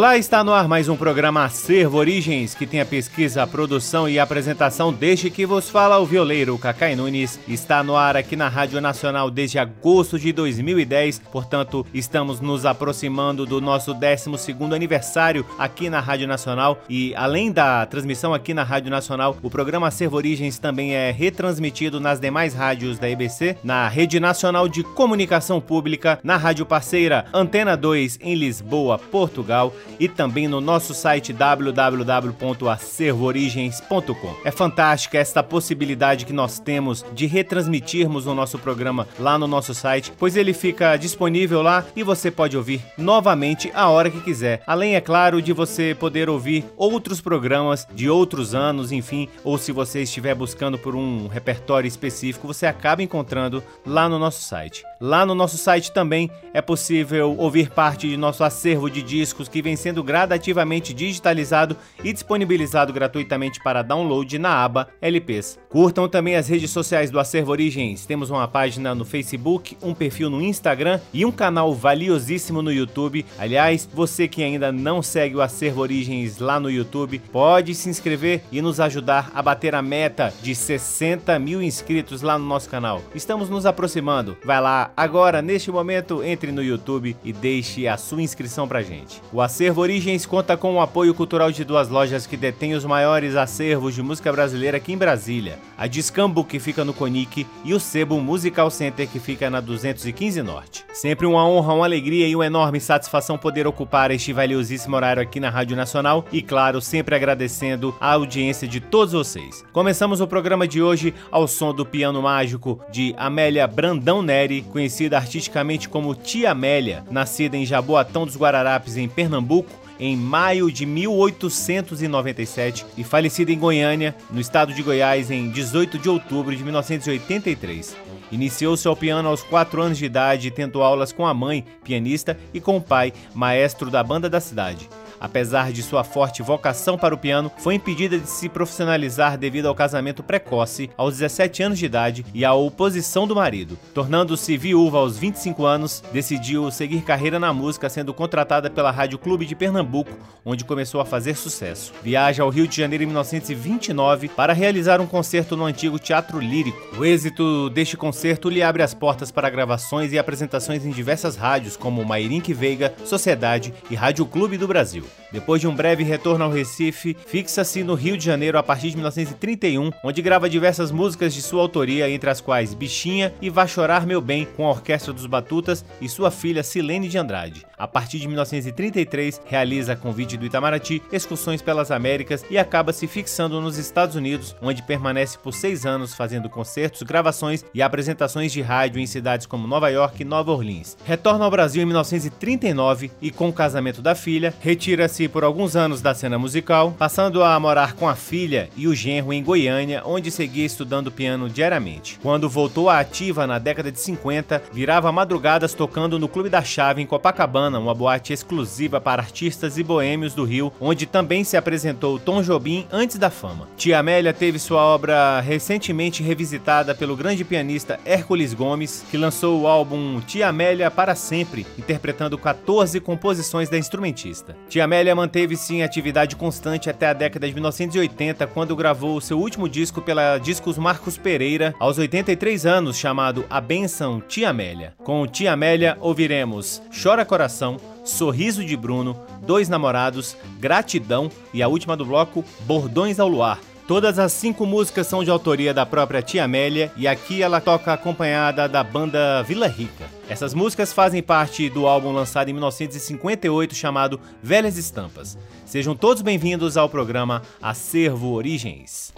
Olá, está no ar mais um programa Acervo Origens, que tem a pesquisa, a produção e a apresentação desde que vos fala o violeiro Cacai Nunes. Está no ar aqui na Rádio Nacional desde agosto de 2010, portanto, estamos nos aproximando do nosso 12 aniversário aqui na Rádio Nacional e além da transmissão aqui na Rádio Nacional, o programa Acervo Origens também é retransmitido nas demais rádios da EBC, na Rede Nacional de Comunicação Pública, na rádio parceira Antena 2 em Lisboa, Portugal e também no nosso site www.acervoorigens.com. É fantástica esta possibilidade que nós temos de retransmitirmos o nosso programa lá no nosso site, pois ele fica disponível lá e você pode ouvir novamente a hora que quiser. Além, é claro, de você poder ouvir outros programas de outros anos, enfim, ou se você estiver buscando por um repertório específico, você acaba encontrando lá no nosso site. Lá no nosso site também é possível ouvir parte de nosso acervo de discos que vem vem sendo gradativamente digitalizado e disponibilizado gratuitamente para download na aba LPs. Curtam também as redes sociais do Acervo Origens. Temos uma página no Facebook, um perfil no Instagram e um canal valiosíssimo no YouTube. Aliás, você que ainda não segue o Acervo Origens lá no YouTube, pode se inscrever e nos ajudar a bater a meta de 60 mil inscritos lá no nosso canal. Estamos nos aproximando. Vai lá agora, neste momento, entre no YouTube e deixe a sua inscrição pra gente. O Acervo Origens conta com o apoio cultural de duas lojas que detêm os maiores acervos de música brasileira aqui em Brasília: a Discambo, que fica no Conic, e o Sebo Musical Center, que fica na 215 Norte. Sempre uma honra, uma alegria e uma enorme satisfação poder ocupar este valiosíssimo horário aqui na Rádio Nacional e, claro, sempre agradecendo a audiência de todos vocês. Começamos o programa de hoje ao som do piano mágico de Amélia Brandão Neri, conhecida artisticamente como Tia Amélia, nascida em Jaboatão dos Guararapes, em Pernambuco em maio de 1897 e falecida em Goiânia, no estado de Goiás, em 18 de outubro de 1983. Iniciou-se ao piano aos 4 anos de idade tentou aulas com a mãe, pianista, e com o pai, maestro da banda da cidade apesar de sua forte vocação para o piano, foi impedida de se profissionalizar devido ao casamento precoce aos 17 anos de idade e à oposição do marido. Tornando-se viúva aos 25 anos, decidiu seguir carreira na música, sendo contratada pela Rádio Clube de Pernambuco, onde começou a fazer sucesso. Viaja ao Rio de Janeiro em 1929 para realizar um concerto no antigo Teatro Lírico. O êxito deste concerto lhe abre as portas para gravações e apresentações em diversas rádios, como Mairink Veiga, Sociedade e Rádio Clube do Brasil. Depois de um breve retorno ao Recife, fixa-se no Rio de Janeiro a partir de 1931, onde grava diversas músicas de sua autoria, entre as quais Bichinha e Vá Chorar Meu Bem, com a Orquestra dos Batutas e sua filha Silene de Andrade. A partir de 1933, realiza, a convite do Itamaraty, excursões pelas Américas e acaba se fixando nos Estados Unidos, onde permanece por seis anos fazendo concertos, gravações e apresentações de rádio em cidades como Nova York e Nova Orleans. Retorna ao Brasil em 1939 e, com o casamento da filha, retira Retira-se por alguns anos da cena musical, passando a morar com a filha e o genro em Goiânia, onde seguia estudando piano diariamente. Quando voltou à ativa na década de 50, virava madrugadas tocando no Clube da Chave em Copacabana, uma boate exclusiva para artistas e boêmios do Rio, onde também se apresentou Tom Jobim antes da fama. Tia Amélia teve sua obra recentemente revisitada pelo grande pianista Hércules Gomes, que lançou o álbum Tia Amélia para sempre, interpretando 14 composições da instrumentista. Tia Amélia manteve-se em atividade constante até a década de 1980, quando gravou seu último disco pela Discos Marcos Pereira, aos 83 anos, chamado A Benção Tia Amélia. Com Tia Amélia ouviremos Chora Coração, Sorriso de Bruno, Dois Namorados, Gratidão e a última do bloco, Bordões ao Luar. Todas as cinco músicas são de autoria da própria Tia Amélia e aqui ela toca acompanhada da banda Vila Rica. Essas músicas fazem parte do álbum lançado em 1958 chamado Velhas Estampas. Sejam todos bem-vindos ao programa Acervo Origens.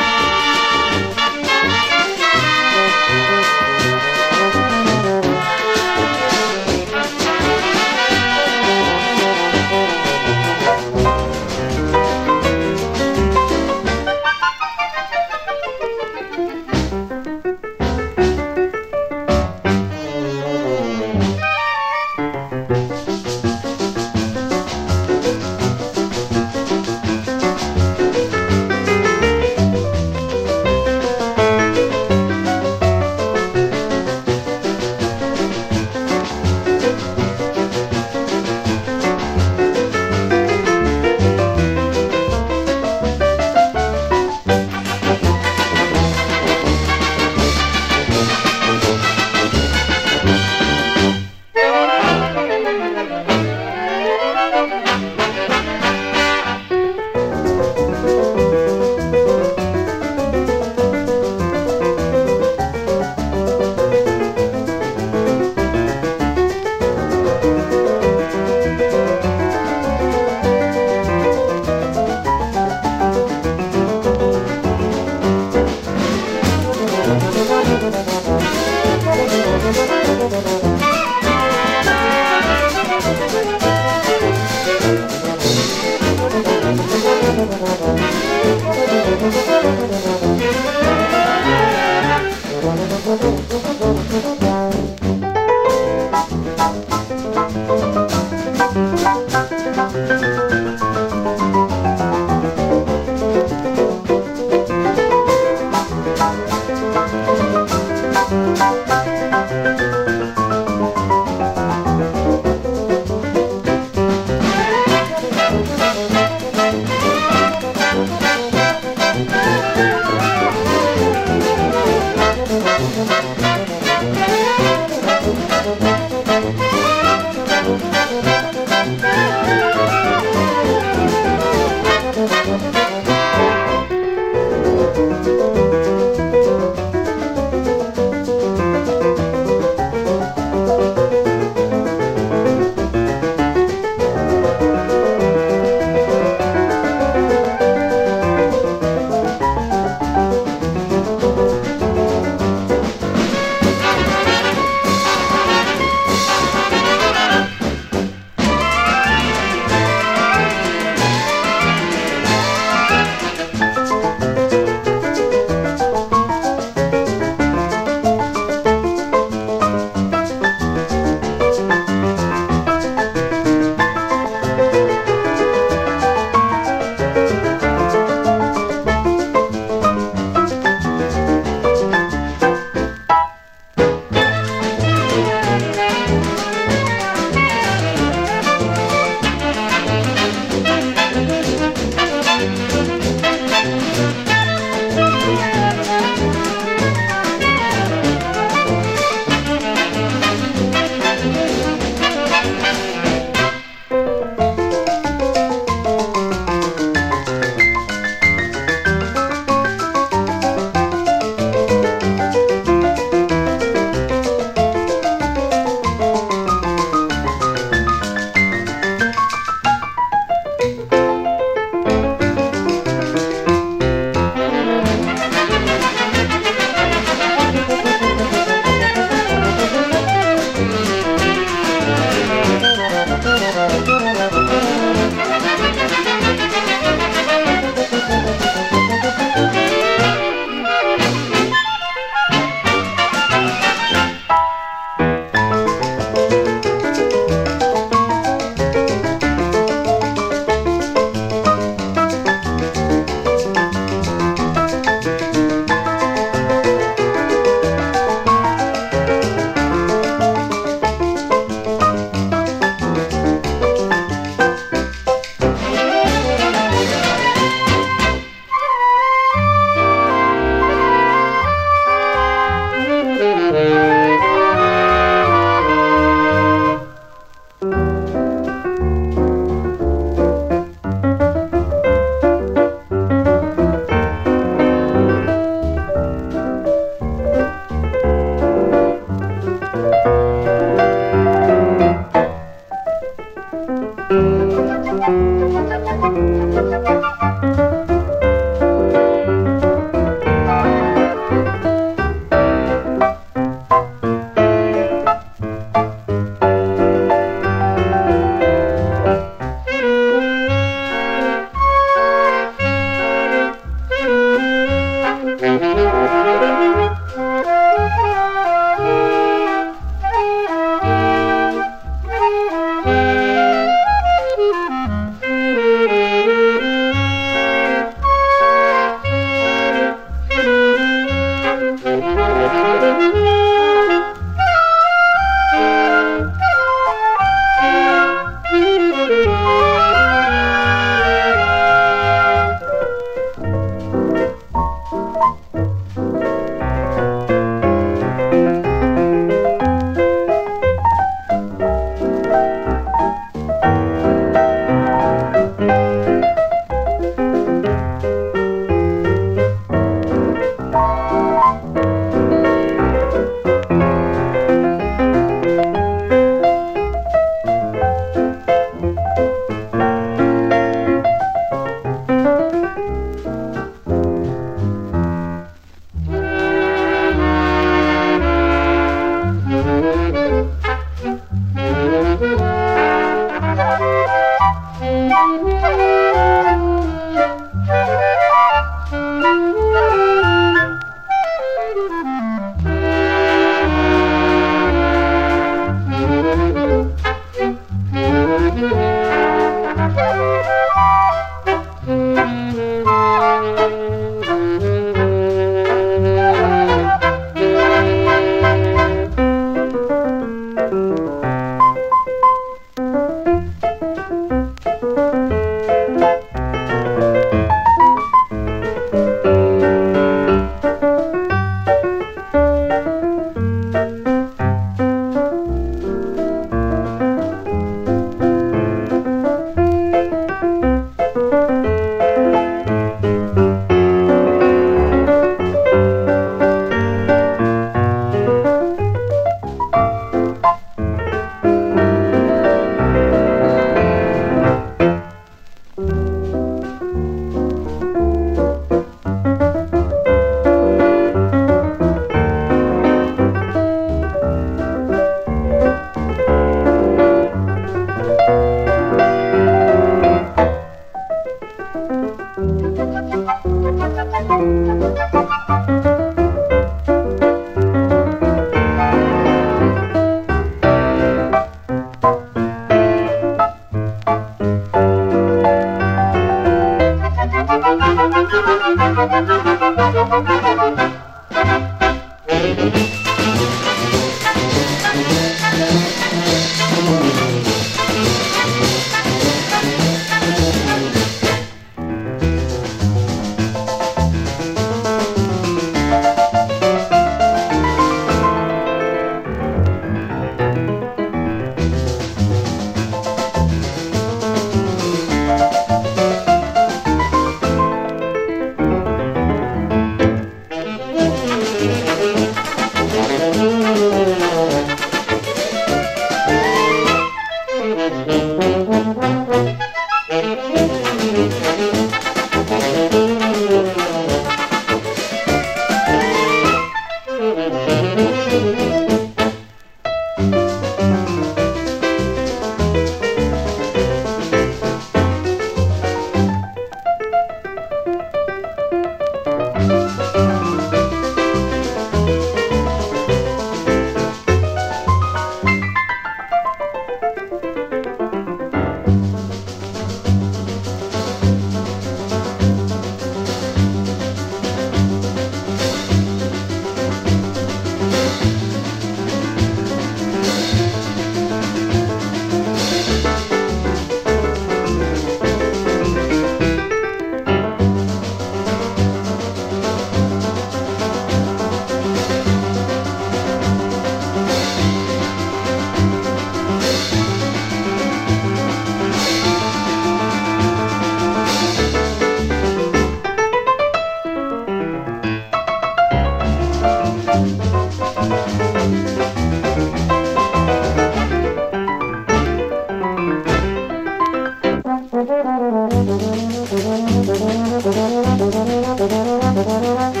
Música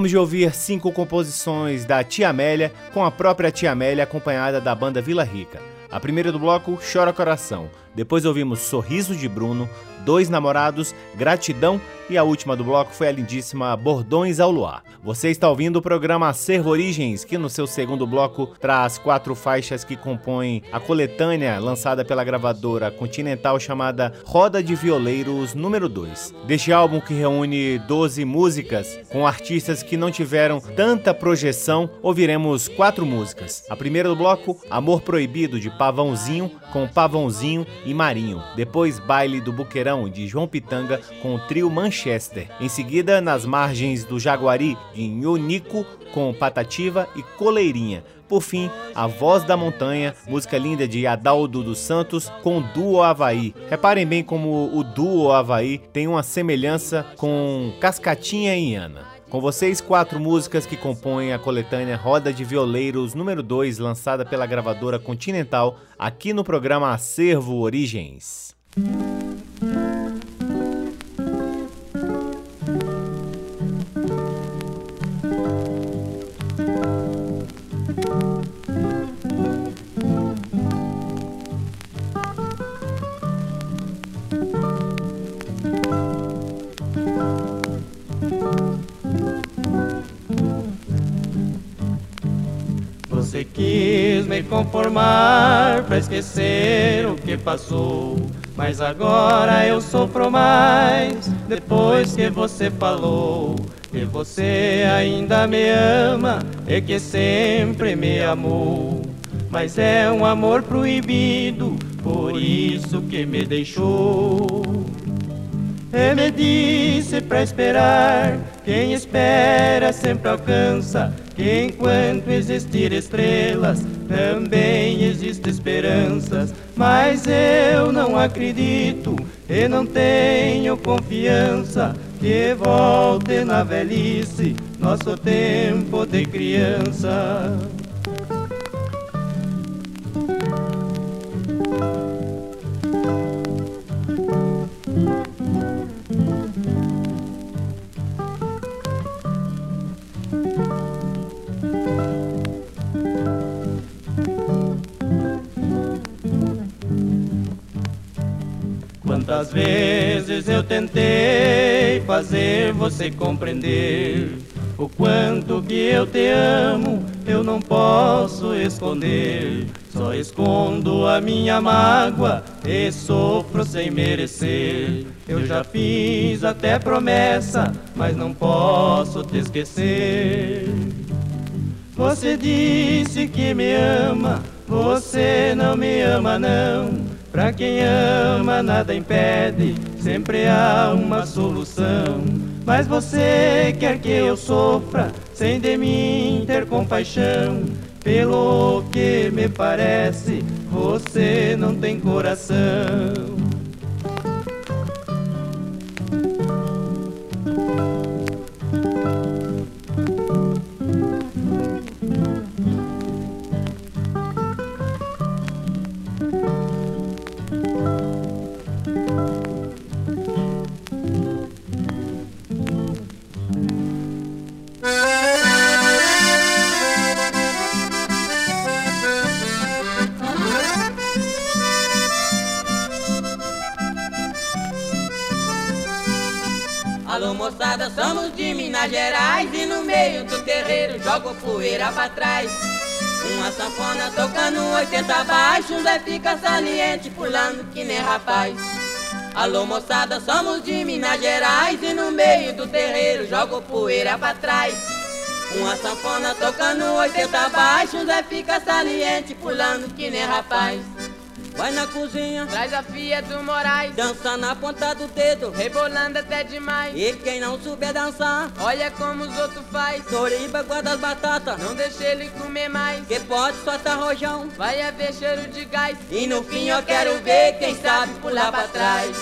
Acabamos de ouvir cinco composições da Tia Amélia, com a própria Tia Amélia acompanhada da banda Vila Rica. A primeira do bloco, Chora Coração. Depois ouvimos Sorriso de Bruno, Dois Namorados, Gratidão e a última do bloco foi a lindíssima Bordões ao Luar. Você está ouvindo o programa Acervo Origens, que no seu segundo bloco traz quatro faixas que compõem a coletânea lançada pela gravadora Continental chamada Roda de Violeiros número 2. Deste álbum que reúne 12 músicas com artistas que não tiveram tanta projeção, ouviremos quatro músicas. A primeira do bloco, Amor Proibido de Pavãozinho com Pavãozinho e Marinho. Depois Baile do Buqueirão de João Pitanga com o trio Em seguida, nas margens do Jaguari de Nhonico com Patativa e Coleirinha. Por fim, A Voz da Montanha, música linda de Adaldo dos Santos com Duo Havaí. Reparem bem como o Duo Havaí tem uma semelhança com Cascatinha e Ana. Com vocês, quatro músicas que compõem a coletânea Roda de Violeiros número 2, lançada pela gravadora Continental, aqui no programa Acervo Origens. Que passou. Mas agora eu sofro mais depois que você falou que você ainda me ama e que sempre me amou. Mas é um amor proibido, por isso que me deixou. E me disse pra esperar, quem espera sempre alcança. Que enquanto existir estrelas, também existem esperanças. Mas eu não acredito e não tenho confiança que volte na velhice nosso tempo de criança. Você compreender o quanto que eu te amo, eu não posso esconder. Só escondo a minha mágoa e sofro sem merecer. Eu já fiz até promessa, mas não posso te esquecer. Você disse que me ama, você não me ama não. Pra quem ama, nada impede, sempre há uma solução. Mas você quer que eu sofra, sem de mim ter compaixão. Pelo que me parece, você não tem coração. Minas Gerais e no meio do terreiro jogo poeira pra trás. Uma sanfona tocando 80 baixos, Zé fica saliente pulando que nem rapaz. Alô moçada, somos de Minas Gerais e no meio do terreiro jogo poeira pra trás. Uma sanfona tocando 80 baixos, Zé fica saliente pulando que nem rapaz. Vai na cozinha, traz a filha do Moraes, dança na ponta do dedo, rebolando até demais. E quem não souber dançar, olha como os outros faz. Toriba guarda as batatas, não deixa ele comer mais. Que pode soltar rojão, vai haver cheiro de gás. E no fim eu quero ver quem sabe pular pra trás.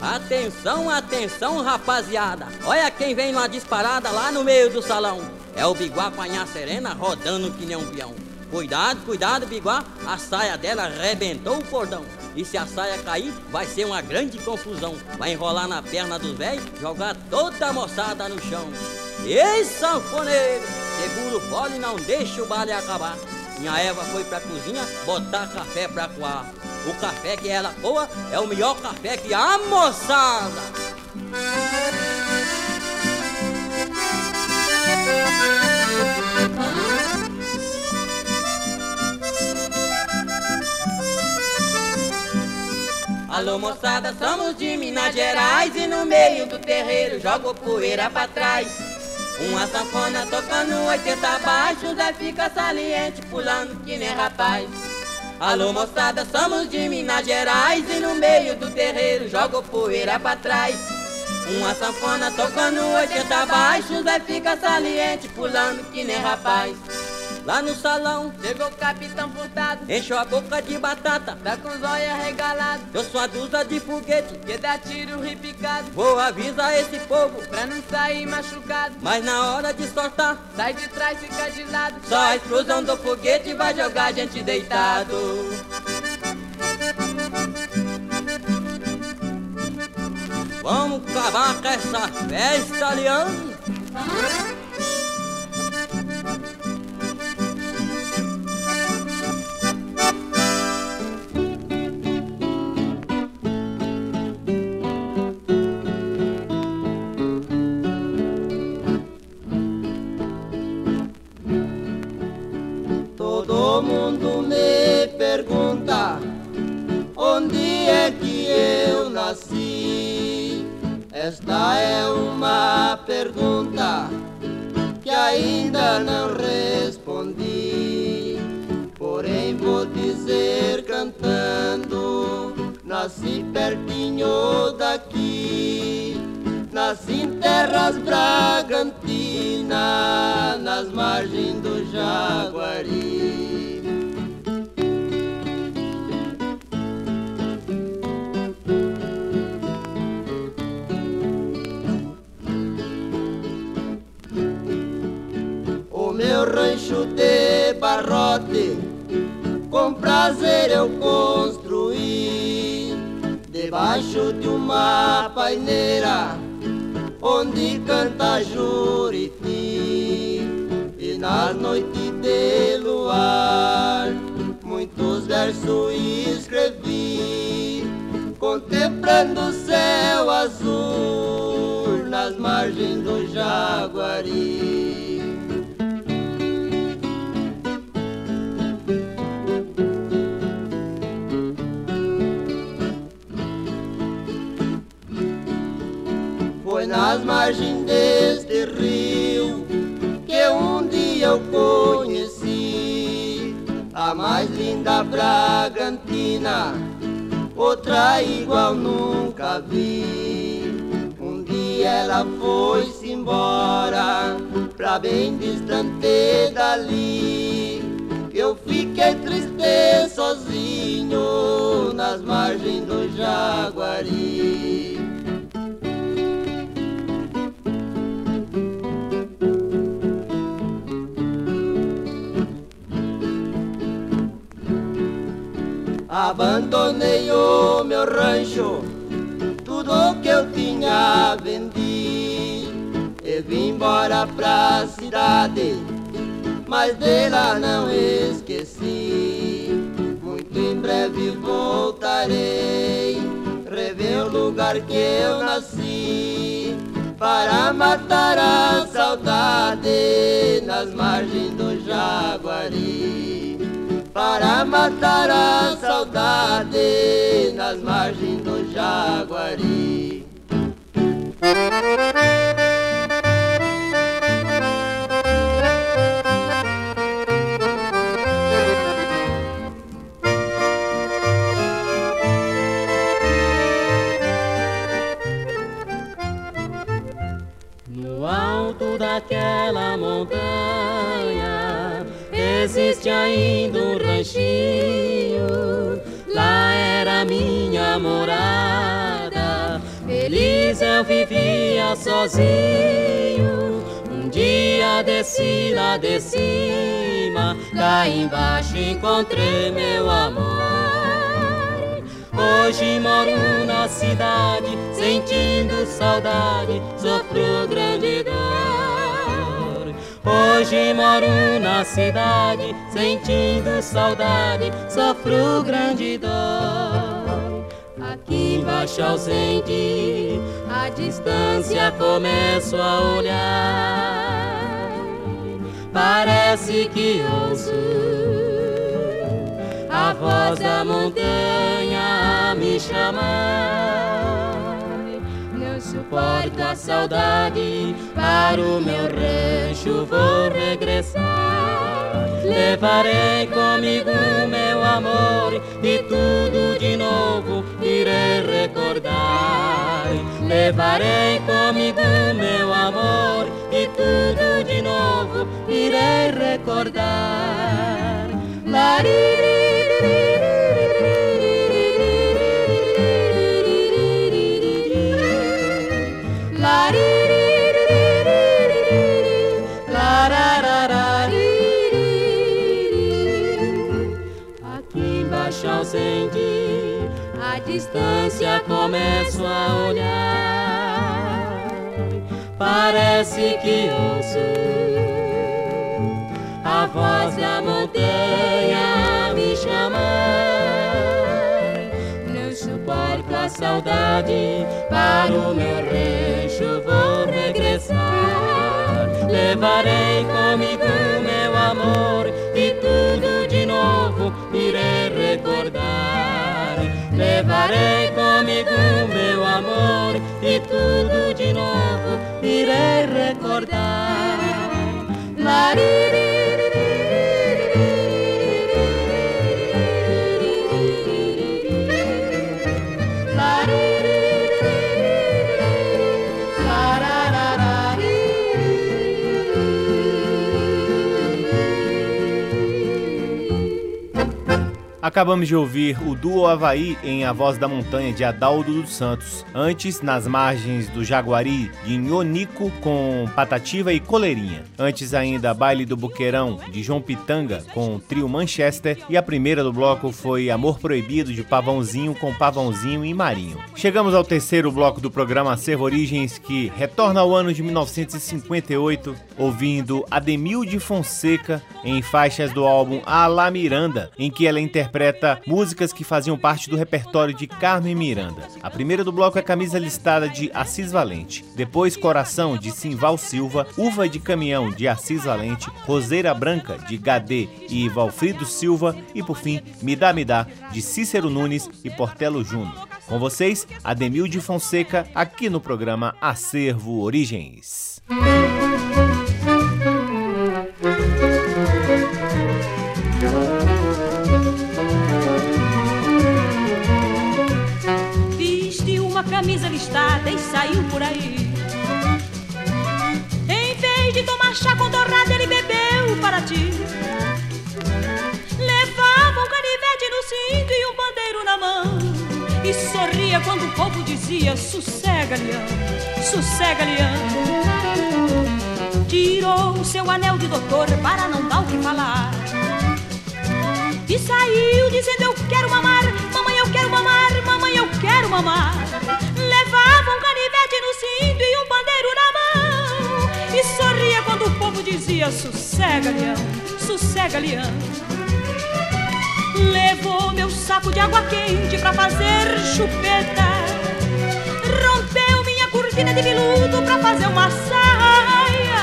Atenção, atenção, rapaziada. Olha quem vem numa disparada lá no meio do salão. É o Biguá Panhá Serena rodando que nem um peão. Cuidado, cuidado, Biguá, a saia dela arrebentou o cordão. E se a saia cair, vai ser uma grande confusão. Vai enrolar na perna dos velhos, jogar toda a moçada no chão. Ei, sanfoneiro, segura o fole e não deixa o baile acabar. Minha Eva foi pra cozinha botar café pra coar. O café que ela coa é o melhor café que a moçada. Alô moçada, somos de Minas Gerais e no meio do terreiro jogo poeira pra trás. Uma sanfona tocando 80 baixos, Zé fica saliente pulando que nem rapaz. Alô moçada, somos de Minas Gerais e no meio do terreiro jogo poeira pra trás. Uma sanfona tocando 80 baixos, Zé fica saliente pulando que nem rapaz. Lá no salão, chegou o capitão furtado, encheu a boca de batata, tá com os olhos arregalados. Eu sou a dúzia de foguete, que dá tiro repicado. Vou avisar esse povo, pra não sair machucado. Mas na hora de soltar, sai de trás, fica de lado. Só a explosão do foguete vai jogar a gente deitado. Vamos acabar com essa festa, Leandro. Ainda não respondi. Porém, vou dizer cantando: nasci pertinho daqui. Nasci em terras Bragantina, nas margens do Jaguari. Prazer eu construí, debaixo de uma paineira onde canta Juriti e nas noites de luar muitos versos escrevi contemplando o céu azul nas margens do Jaguari. Deste rio que um dia eu conheci a mais linda Bragantina, outra igual nunca vi. Um dia ela foi-se embora pra bem distante dali. Eu fiquei triste sozinho nas margens do Jaguari. Abandonei o meu rancho, tudo que eu tinha vendi e vim embora pra cidade, mas dela não esqueci. Muito em breve voltarei, rever o lugar que eu nasci, para matar a saudade nas margens do Jaguari para matar a saudade nas margens do Jaguari. No alto daquela montanha existe ainda um ranchinho. Lá era minha morada. Feliz eu vivia sozinho. Um dia desci lá de cima, cá embaixo encontrei meu amor. Hoje moro na cidade, sentindo saudade, sofro. Hoje moro na cidade, sentindo saudade, sofro grande dor. Aqui embaixo ausente, a distância começo a olhar. Parece que ouço a voz da montanha a me chamar. Não suporto a saudade, para o meu rancho vou regressar. Levarei comigo meu amor e tudo de novo irei recordar. Levarei comigo meu amor e tudo de novo irei recordar. Aqui começo a olhar. Parece que ouço a voz da montanha me chamar. Não suporto a saudade, para o meu rancho vou regressar. Levarei comigo meu amor e tudo de novo irei recordar. Levarei comigo meu amor e tudo de novo irei recordar. Acabamos de ouvir o duo Havaí em A Voz da Montanha de Adaldo dos Santos. Antes, nas margens do Jaguari, de Nhonico com Patativa e Coleirinha. Antes ainda, Baile do Boqueirão de João Pitanga com trio Manchester. E a primeira do bloco foi Amor Proibido de Pavãozinho com Pavãozinho e Marinho. Chegamos ao terceiro bloco do programa Acervo Origens, que retorna ao ano de 1958, ouvindo Ademilde Fonseca em faixas do álbum A La Miranda, em que ela interpreta músicas que faziam parte do repertório de Carmen Miranda. A primeira do bloco é Camisa Listada de Assis Valente, depois Coração de Simval Silva, Uva de Caminhão de Assis Valente, Roseira Branca de Gadê e Valfrido Silva e por fim Me Dá Me Dá de Cícero Nunes e Portelo Júnior. Com vocês, Ademilde Fonseca, aqui no programa Acervo Origens. Saiu por aí. Em vez de tomar chá com torrada, ele bebeu para ti. Levava um canivete no cinto e um bandeiro na mão. E sorria quando o povo dizia: Sossega, leão, sossega, leão. Tirou o seu anel de doutor para não dar o que falar. E saiu dizendo: Eu quero mamar, mamãe, eu quero mamar, quero mamar. Levava um canivete no cinto e um bandeiro na mão. E sorria quando o povo dizia: Sossega, leão, sossega, leão. Levou meu saco de água quente pra fazer chupeta. Rompeu minha cortina de veludo pra fazer uma saia.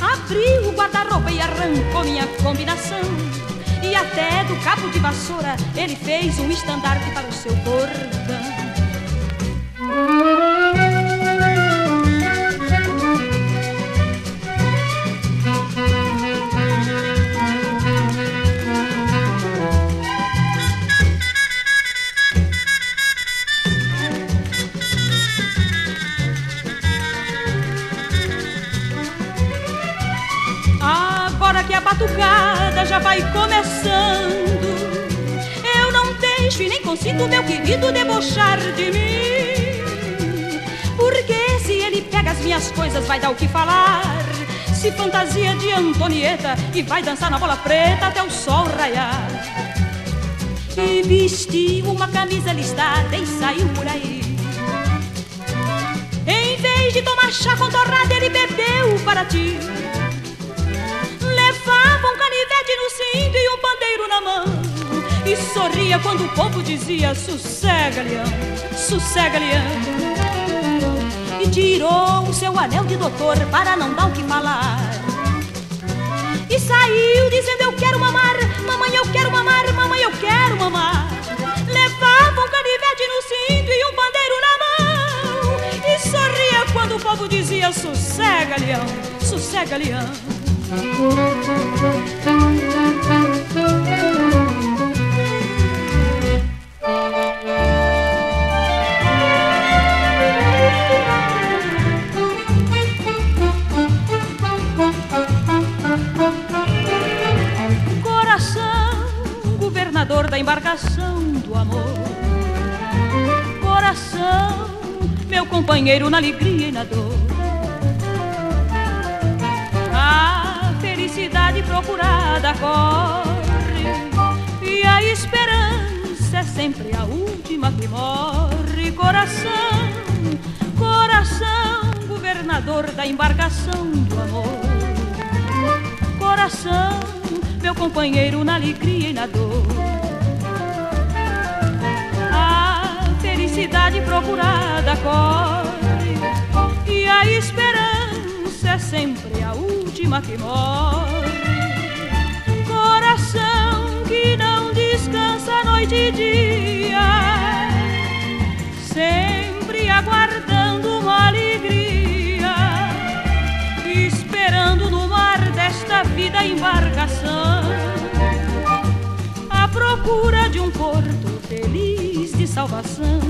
Abriu o guarda-roupa e arrancou minha combinação. E até do cabo de vassoura ele fez um estandarte para o seu bordão. Consigo, meu querido, debochar de mim. Porque se ele pega as minhas coisas, vai dar o que falar. se fantasia de Antonieta e vai dançar na bola preta até o sol raiar. E vestiu uma camisa listada e saiu por aí. Em vez de tomar chá com torrada, ele bebeu para ti. Levava um canivete no cinto e um pandeiro na mão. Sorria quando o povo dizia: Sossega, leão, sossega, leão e tirou o seu anel de doutor para não dar o que falar. E saiu dizendo: companheiro na alegria e na dor. felicidade procurada corre e a esperança é sempre a última que morre. Coração que não descansa noite e dia, sempre aguardando uma alegria, esperando no mar desta vida embarcação, procura de um porto feliz de salvação. salvação.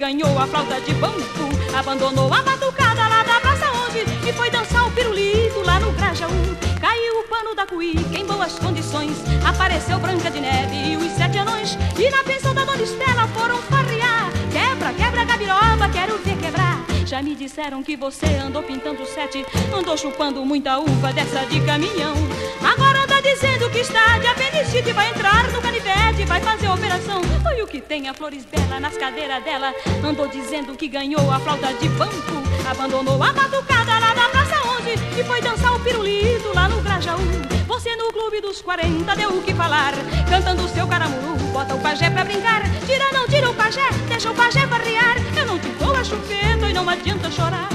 Ganhou a flauta de banco, abandonou a batucada lá da praça onde e foi dançar o pirulito lá no Grajaú. Caiu o pano da cuíca em boas condições, apareceu Branca de Neve e os sete anões. E na pensão da Dona Estela foram farrear. Quebra, quebra, gabiroba, quero ver quebrar. Já me disseram que você andou pintando sete, andou chupando muita uva dessa de caminhão. Agora dizendo que está de apendicite, vai entrar no canivete, vai fazer operação. Foi o que tem a Flores Bela nas cadeiras dela. Andou dizendo que ganhou a flauta de banco, abandonou a batucada lá da praça onde e foi dançar o pirulito lá no Grajaú. Você no clube dos 40 deu o que falar, cantando seu caramuru, bota o pajé pra brincar. Tira, não tira o pajé, deixa o pajé barrear. Eu não te dou a chupeta e não adianta chorar.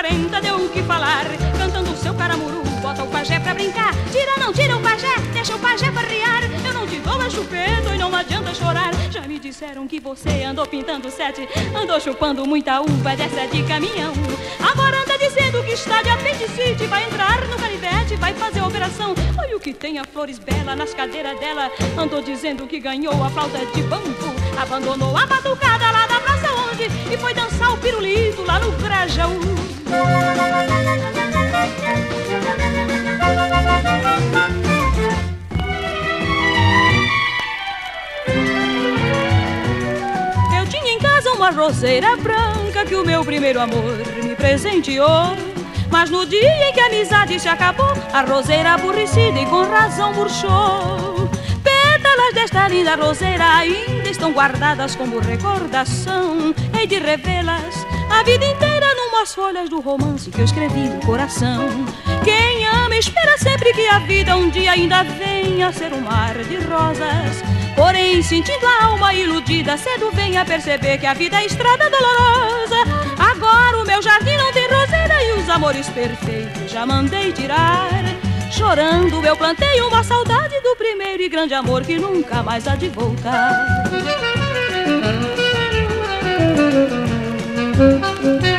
40 deu o que falar, cantando o seu caramuru, bota o pajé pra brincar. Tira, não tira o pajé, deixa o pajé farrear. Eu não te dou a chupeta e não adianta chorar. Já me disseram que você andou pintando sete, andou chupando muita uva dessa de caminhão. Agora anda dizendo que está de apendicite, vai entrar no canivete, vai fazer operação. Olha o que tem a Flores Bela nas cadeiras dela. Andou dizendo que ganhou a flauta de bambu, abandonou a batucada lá da praça onde e foi dançar o pirulito lá no Grajaú. Eu tinha em casa uma roseira branca que o meu primeiro amor me presenteou. Mas no dia em que a amizade se acabou, a roseira aborrecida e com razão murchou. Pétalas desta linda roseira ainda estão guardadas como recordação. Hei de revê-las a vida inteira numas folhas do romance que eu escrevi no coração. Quem ama espera sempre que a vida um dia ainda venha a ser um mar de rosas. Porém, sentindo a alma iludida, cedo vem a perceber que a vida é estrada dolorosa. Agora o meu jardim não tem roseira e os amores perfeitos já mandei tirar. Chorando eu plantei uma saudade do primeiro e grande amor que nunca mais há de voltar. Eu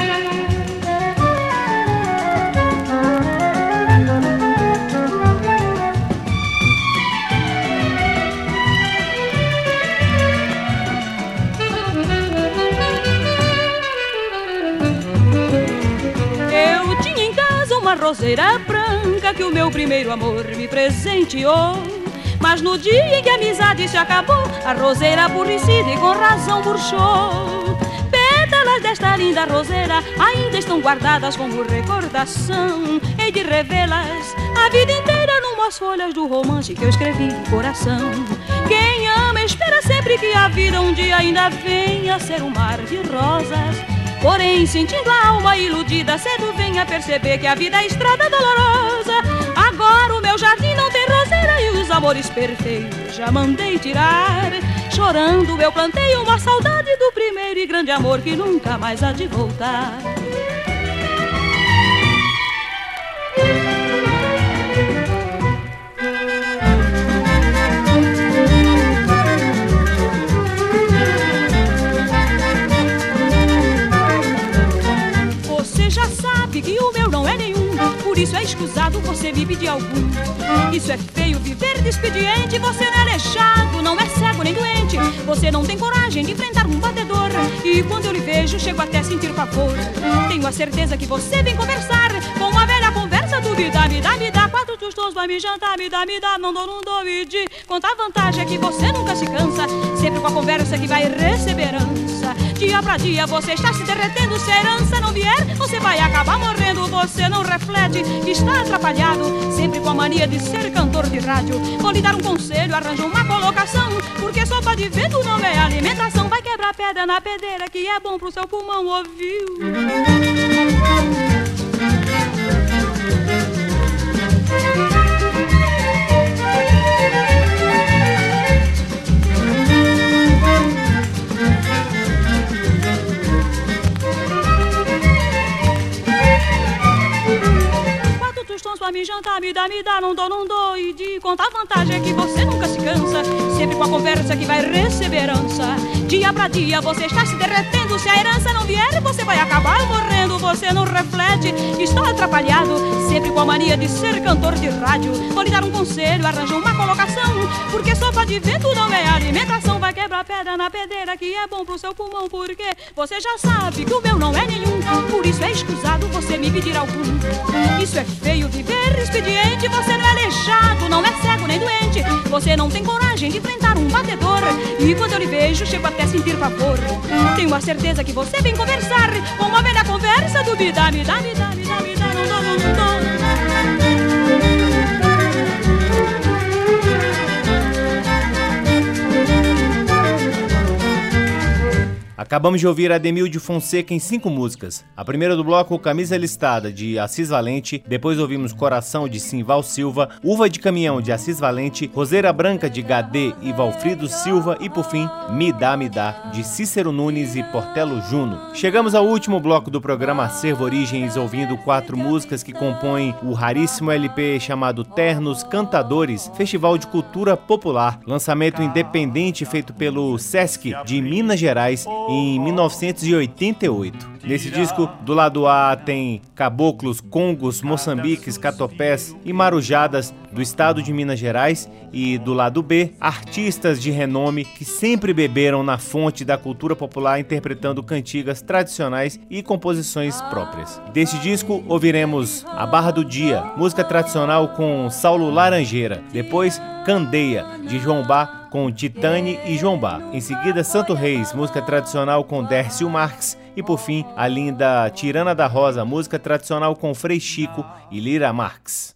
roseira branca que o meu primeiro amor me presenteou. Mas no dia em que a amizade se acabou, a roseira aborrecida e com razão murchou. Pétalas desta linda roseira ainda estão guardadas como recordação. Hei de revê-las a vida inteira numas folhas do romance que eu escrevi no coração. Quem ama espera sempre que a vida um dia ainda venha a ser um mar de rosas. Porém, sentindo a alma iludida, cedo vem a perceber que a vida é estrada dolorosa. Agora o meu jardim não tem roseira e os amores perfeitos já mandei tirar. Chorando eu plantei uma saudade do primeiro e grande amor que nunca mais há de voltar. Isso é escusado você me pedir algum. Isso é feio viver de expediente, você não é aleijado, não é cego nem doente. Você não tem coragem de enfrentar um batedor, e quando eu lhe vejo, chego até a sentir pavor. Tenho a certeza que você vem conversar com uma velha conversa do me dá, me dá, me dá, quatro tostões, vai me jantar, me dá, me dá, não dou, não dou, e de contar vantagem é que você nunca se cansa, sempre com a conversa que vai receber herança. Dia pra dia você está se derretendo, se a herança não vier, você vai acabar morrendo. Você não reflete, está atrapalhado, sempre com a mania de ser cantor de rádio. Vou lhe dar um conselho, arranja uma colocação, porque sopa de vento não é alimentação. Vai quebrar pedra na pedreira, que é bom pro seu pulmão, ouviu? Pra me jantar, me dá, me dá, não dou, não dou. E de contar vantagem é que você nunca se cansa, sempre com a conversa que vai receber herança. Dia pra dia você está se derretendo, se a herança não vier, você vai acabar morrendo. Você não reflete, está atrapalhado, sempre com a mania de ser cantor de rádio. Vou lhe dar um conselho, arranja uma colocação, porque sopa de vento não é alimentação. Vai quebrar pedra na pedreira, que é bom pro seu pulmão, porque você já sabe que o meu não é nenhum. Por isso é escusado você me pedir algum. Isso é feio viver expediente, você não é aleijado, não é cego nem doente. Você não tem coragem de enfrentar um batedor. E quando eu lhe vejo, chego até sentir pavor. Tenho a certeza que você vem conversar com uma velha conversa do me dá, me dá, me dá, me dá, me dá, Acabamos de ouvir Ademil de Fonseca em cinco músicas. A primeira do bloco, Camisa Listada, de Assis Valente. Depois ouvimos Coração, de Simval Silva. Uva de Caminhão, de Assis Valente. Roseira Branca, de Gadê e Valfrido Silva. E por fim, Me Dá, Me Dá, de Cícero Nunes e Portelo Juno. Chegamos ao último bloco do programa Acervo Origens, ouvindo quatro músicas que compõem o raríssimo LP chamado Ternos Cantadores, Festival de Cultura Popular, lançamento independente feito pelo Sesc de Minas Gerais em 1988. Nesse disco, do lado A tem caboclos, congos, moçambiques, catopés e marujadas do estado de Minas Gerais e do lado B, artistas de renome que sempre beberam na fonte da cultura popular interpretando cantigas tradicionais e composições próprias. Deste disco, ouviremos A Barra do Dia, música tradicional com Saulo Laranjeira, depois Candeia, de João Bá com Titane e João Bá. Em seguida, Santo Reis, música tradicional com Dércio Marques. E por fim, a linda Tirana da Rosa, música tradicional com Frei Chico e Lira Marques.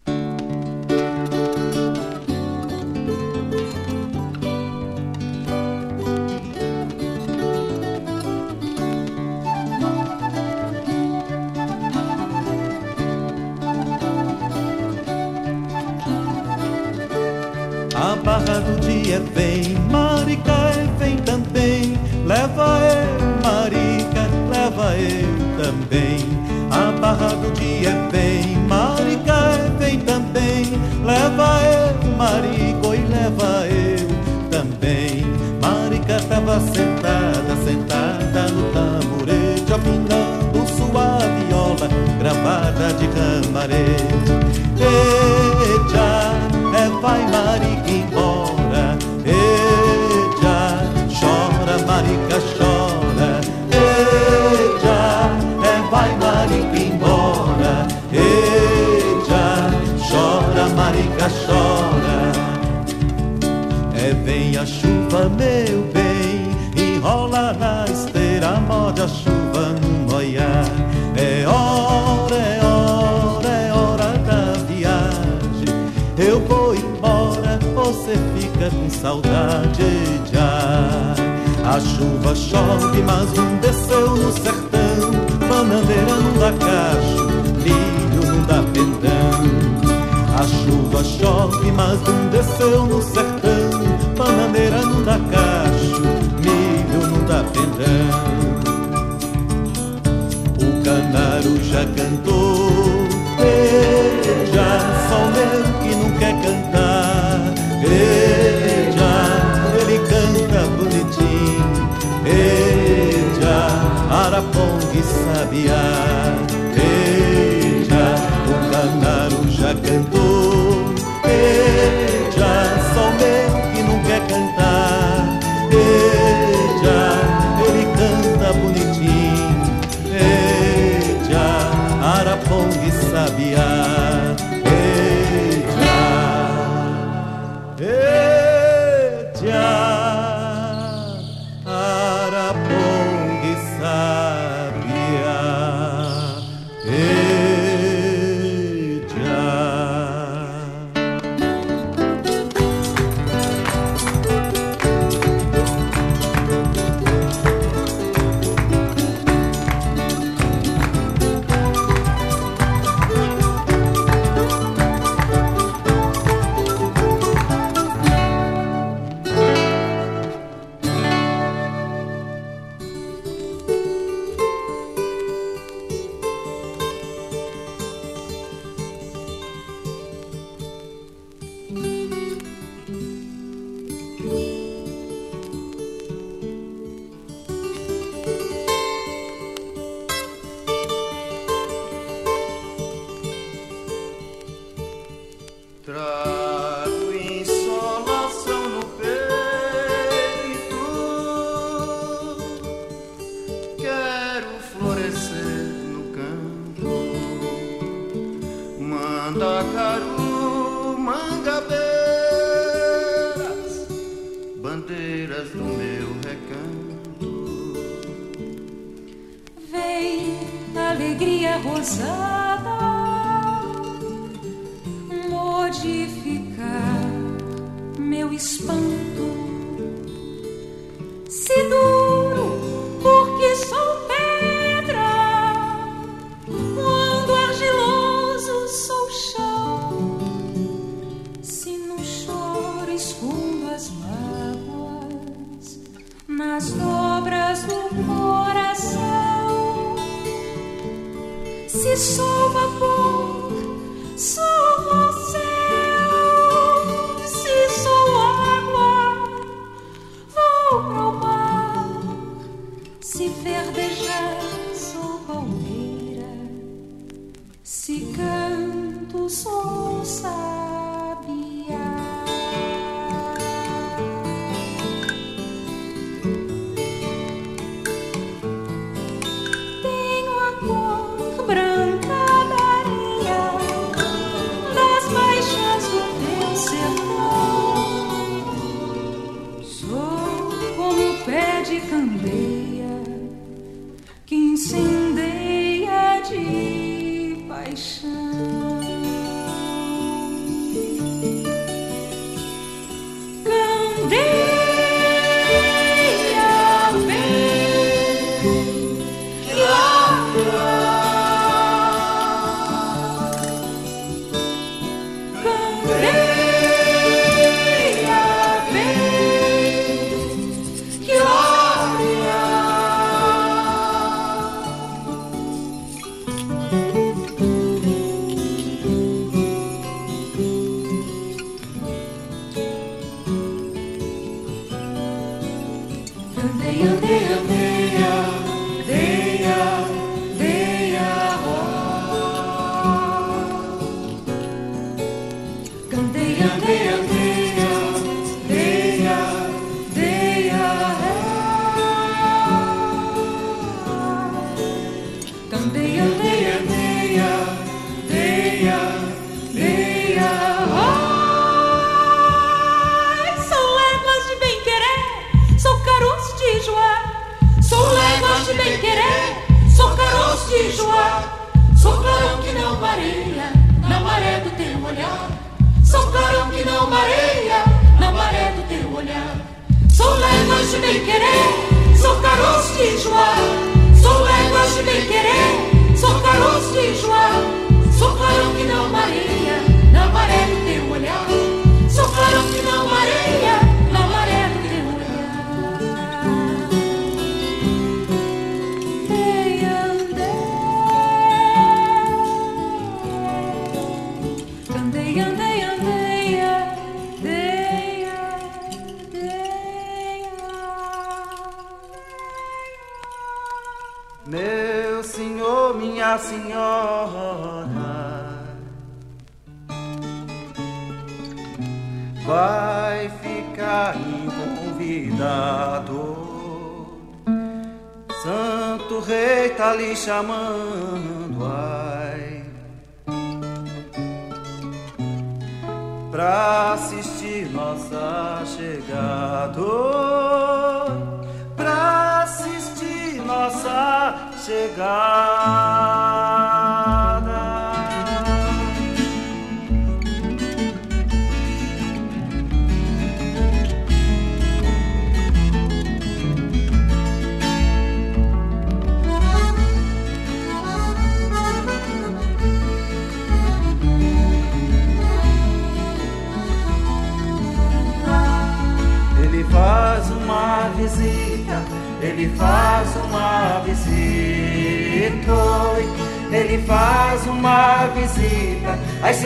Do dia vem, Marica chuva chove, mas não desceu no sertão. Bananeira não dá cacho, milho não dá pendão. A chuva chove, mas não desceu no sertão. Bananeira não dá cacho, milho não dá pendão. O canário já cantou, veja, só sabiá. Veja, o canário já cantou, suas mágoas nas dobras do coração se solva vapor.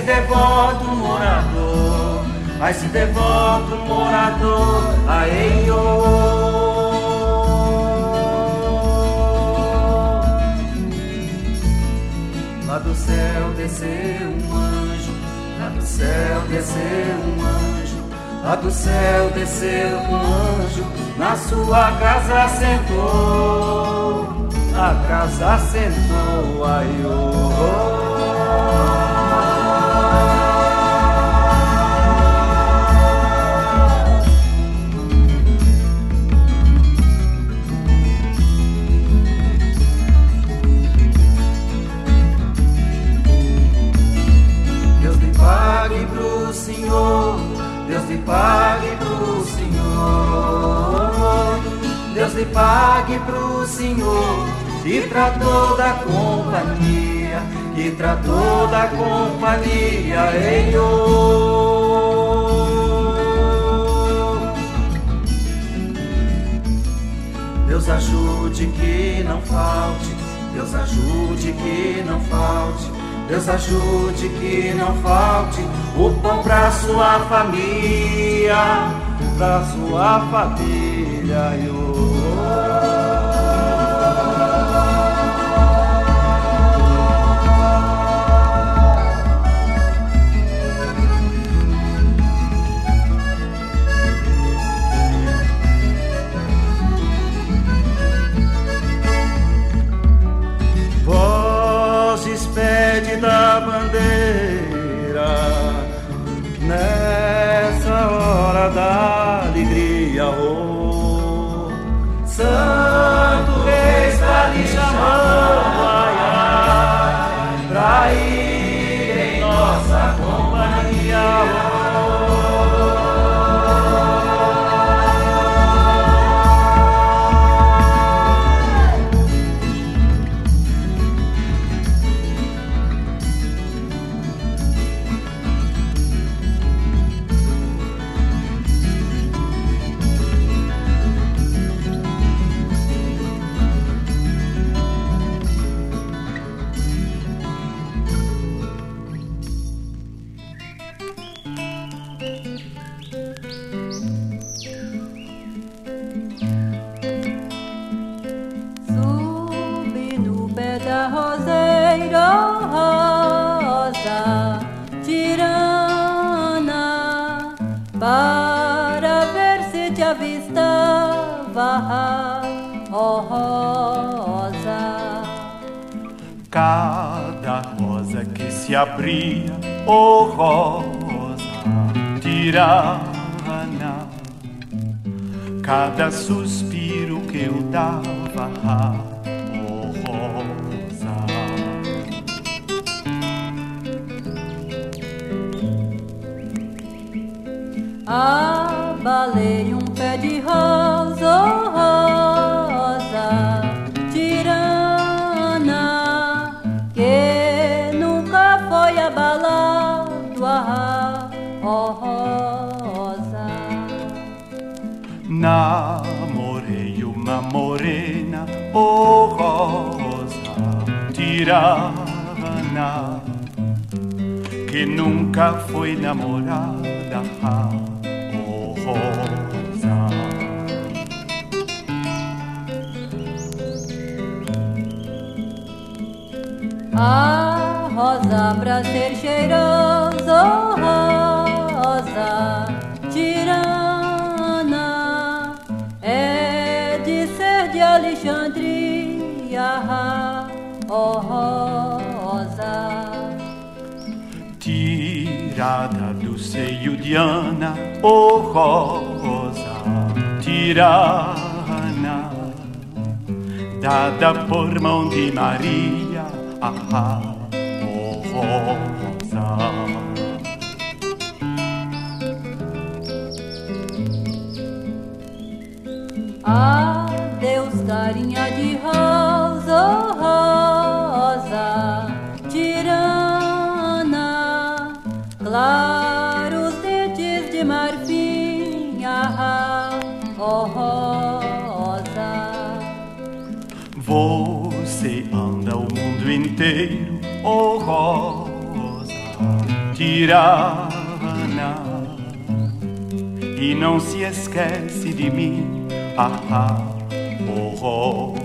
devoto morador, mas se devoto morador, ai oh. Lá do céu desceu um anjo, lá do céu desceu um anjo, lá do céu desceu um anjo, na sua casa sentou, a casa sentou, ai oh. lhe pague pro Senhor. Deus lhe pague pro Senhor e pra toda a companhia, e pra toda a companhia em. Deus ajude que não falte, Deus ajude que não falte, Deus ajude que não falte o pão pra sua família, pra sua família. Eu... Abalei um pé de rosa, oh rosa abalado a rosa. Namorei uma morena, oh rosa, tirana, que nunca foi namorada, rosa pra ser cheiroso, rosa tirana é de ser de Alexandria, oh rosa. Tirada do seio de Ana, oh rosa tirana, dada por mão de Maria, ah, rosa. Tirana e não se esquece de mim, ah, ah oh rosa.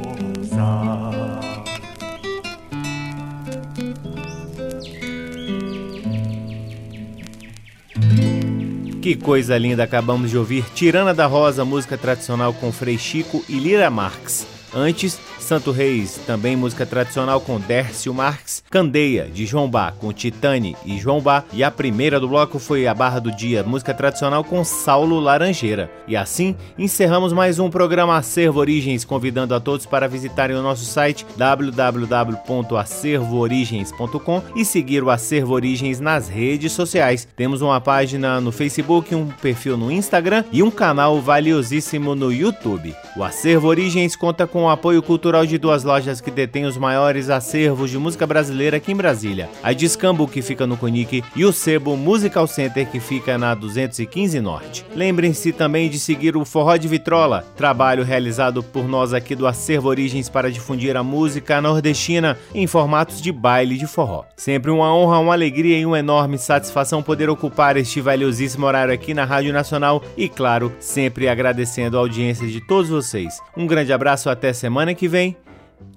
Que coisa linda, acabamos de ouvir Tirana da Rosa, música tradicional com Frei Chico e Lira Marx. Antes, Santo Reis, também música tradicional com Dércio Marques, Candeia, de João Bá, com Titane e João Bá, e a primeira do bloco foi a Barra do Dia, música tradicional com Saulo Laranjeira. E assim, encerramos mais um programa Acervo Origens, convidando a todos para visitarem o nosso site www.acervoorigens.com e seguir o Acervo Origens nas redes sociais. Temos uma página no Facebook, um perfil no Instagram e um canal valiosíssimo no YouTube. O Acervo Origens conta com o apoio cultural de duas lojas que detêm os maiores acervos de música brasileira aqui em Brasília. A Discambo, que fica no Conic, e o Sebo Musical Center, que fica na 215 Norte. Lembrem-se também de seguir o Forró de Vitrola, trabalho realizado por nós aqui do Acervo Origens para difundir a música nordestina em formatos de baile de forró. Sempre uma honra, uma alegria e uma enorme satisfação poder ocupar este valiosíssimo horário aqui na Rádio Nacional e, claro, sempre agradecendo a audiência de todos vocês. Um grande abraço, até semana que vem.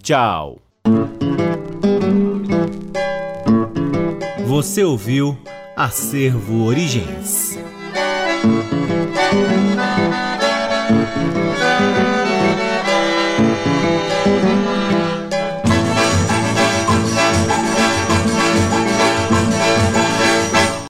Tchau! Você ouviu Acervo Origens.